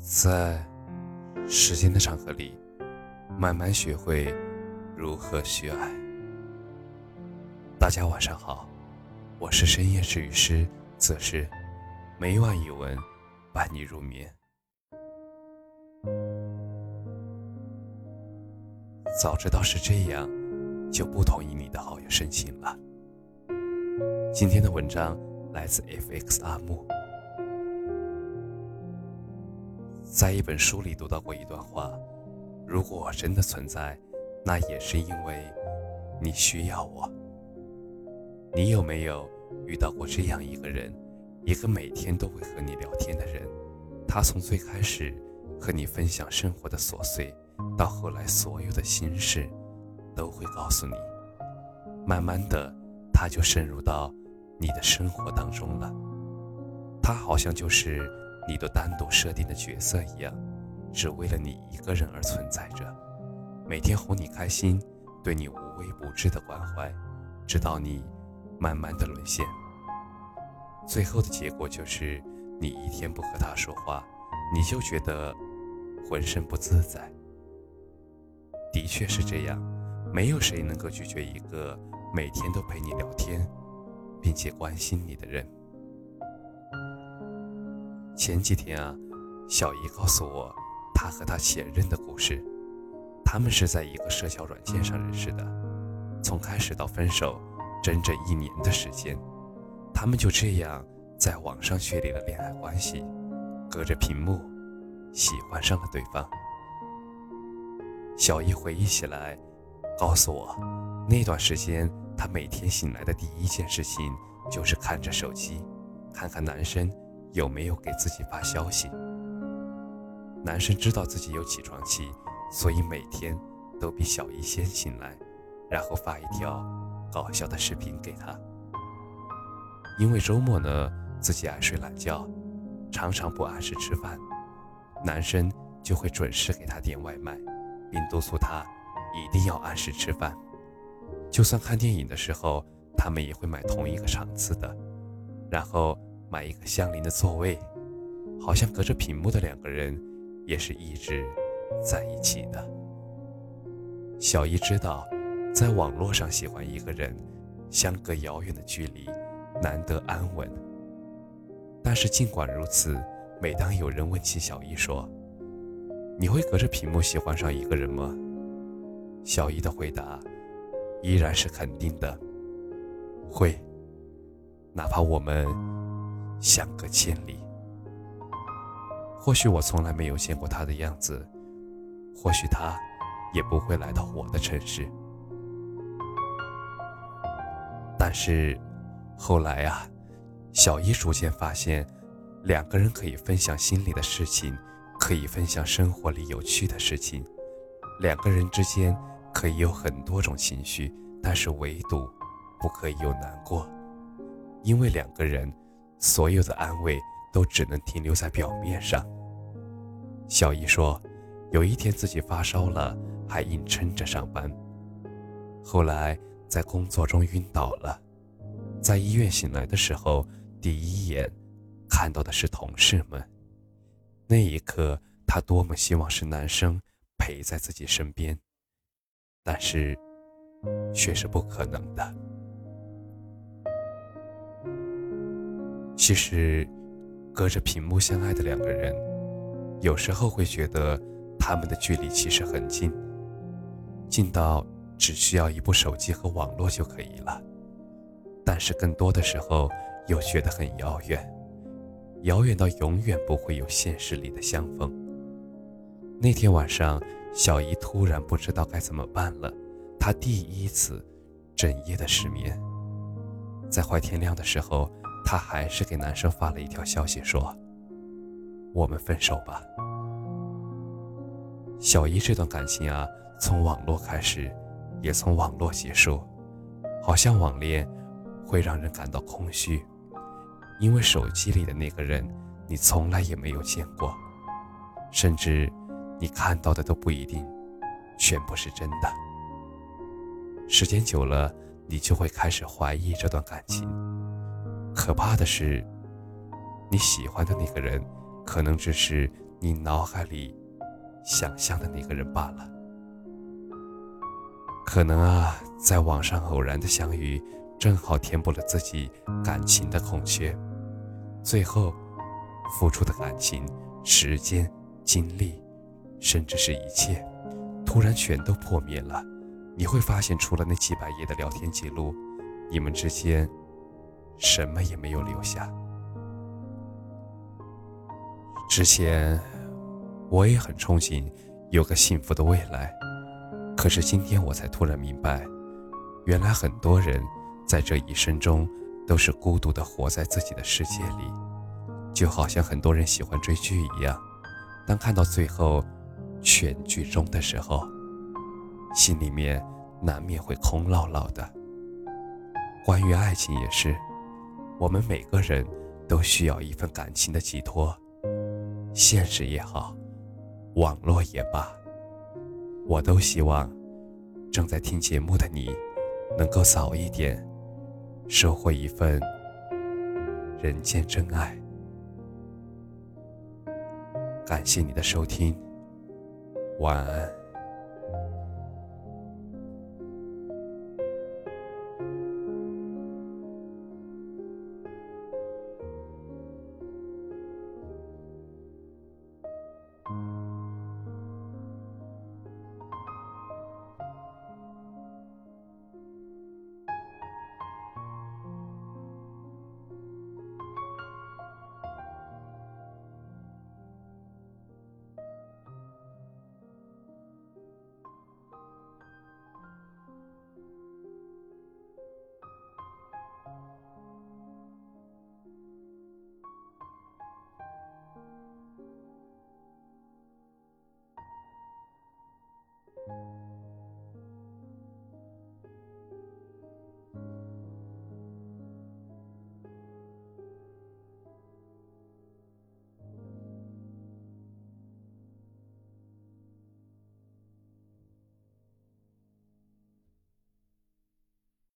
在时间的长河里，慢慢学会如何去爱。大家晚上好，我是深夜治愈师则是每晚一文伴你入眠。早知道是这样，就不同意你的好友申请了。今天的文章来自 FX 阿木。在一本书里读到过一段话：如果我真的存在，那也是因为你需要我。你有没有遇到过这样一个人，一个每天都会和你聊天的人？他从最开始和你分享生活的琐碎，到后来所有的心事，都会告诉你。慢慢的，他就渗入到你的生活当中了。他好像就是。你都单独设定的角色一样，只为了你一个人而存在着，每天哄你开心，对你无微不至的关怀，直到你慢慢的沦陷。最后的结果就是，你一天不和他说话，你就觉得浑身不自在。的确是这样，没有谁能够拒绝一个每天都陪你聊天，并且关心你的人。前几天啊，小姨告诉我，她和她前任的故事。他们是在一个社交软件上认识的，从开始到分手，整整一年的时间，他们就这样在网上确立了恋爱关系，隔着屏幕喜欢上了对方。小姨回忆起来，告诉我，那段时间她每天醒来的第一件事情就是看着手机，看看男生。有没有给自己发消息？男生知道自己有起床气，所以每天都比小姨先醒来，然后发一条搞笑的视频给她。因为周末呢，自己爱睡懒觉，常常不按时吃饭，男生就会准时给她点外卖，并督促她一定要按时吃饭。就算看电影的时候，他们也会买同一个场次的，然后。买一个相邻的座位，好像隔着屏幕的两个人也是一直在一起的。小姨知道，在网络上喜欢一个人，相隔遥远的距离，难得安稳。但是尽管如此，每当有人问起小姨说：“你会隔着屏幕喜欢上一个人吗？”小姨的回答依然是肯定的：“会，哪怕我们……”相隔千里，或许我从来没有见过他的样子，或许他也不会来到我的城市。但是后来啊，小一逐渐发现，两个人可以分享心里的事情，可以分享生活里有趣的事情，两个人之间可以有很多种情绪，但是唯独不可以有难过，因为两个人。所有的安慰都只能停留在表面上。小姨说，有一天自己发烧了，还硬撑着上班。后来在工作中晕倒了，在医院醒来的时候，第一眼看到的是同事们。那一刻，她多么希望是男生陪在自己身边，但是却是不可能的。其实，隔着屏幕相爱的两个人，有时候会觉得他们的距离其实很近，近到只需要一部手机和网络就可以了。但是更多的时候又觉得很遥远，遥远到永远不会有现实里的相逢。那天晚上，小姨突然不知道该怎么办了，她第一次整夜的失眠，在快天亮的时候。她还是给男生发了一条消息，说：“我们分手吧。”小姨这段感情啊，从网络开始，也从网络结束，好像网恋会让人感到空虚，因为手机里的那个人你从来也没有见过，甚至你看到的都不一定全部是真的。时间久了，你就会开始怀疑这段感情。可怕的是，你喜欢的那个人，可能只是你脑海里想象的那个人罢了。可能啊，在网上偶然的相遇，正好填补了自己感情的空缺，最后付出的感情、时间、精力，甚至是一切，突然全都破灭了。你会发现，除了那几百页的聊天记录，你们之间什么也没有留下。之前我也很憧憬有个幸福的未来，可是今天我才突然明白，原来很多人在这一生中都是孤独的活在自己的世界里，就好像很多人喜欢追剧一样，当看到最后全剧终的时候。心里面难免会空落落的。关于爱情也是，我们每个人都需要一份感情的寄托，现实也好，网络也罢，我都希望正在听节目的你，能够早一点收获一份人间真爱。感谢你的收听，晚安。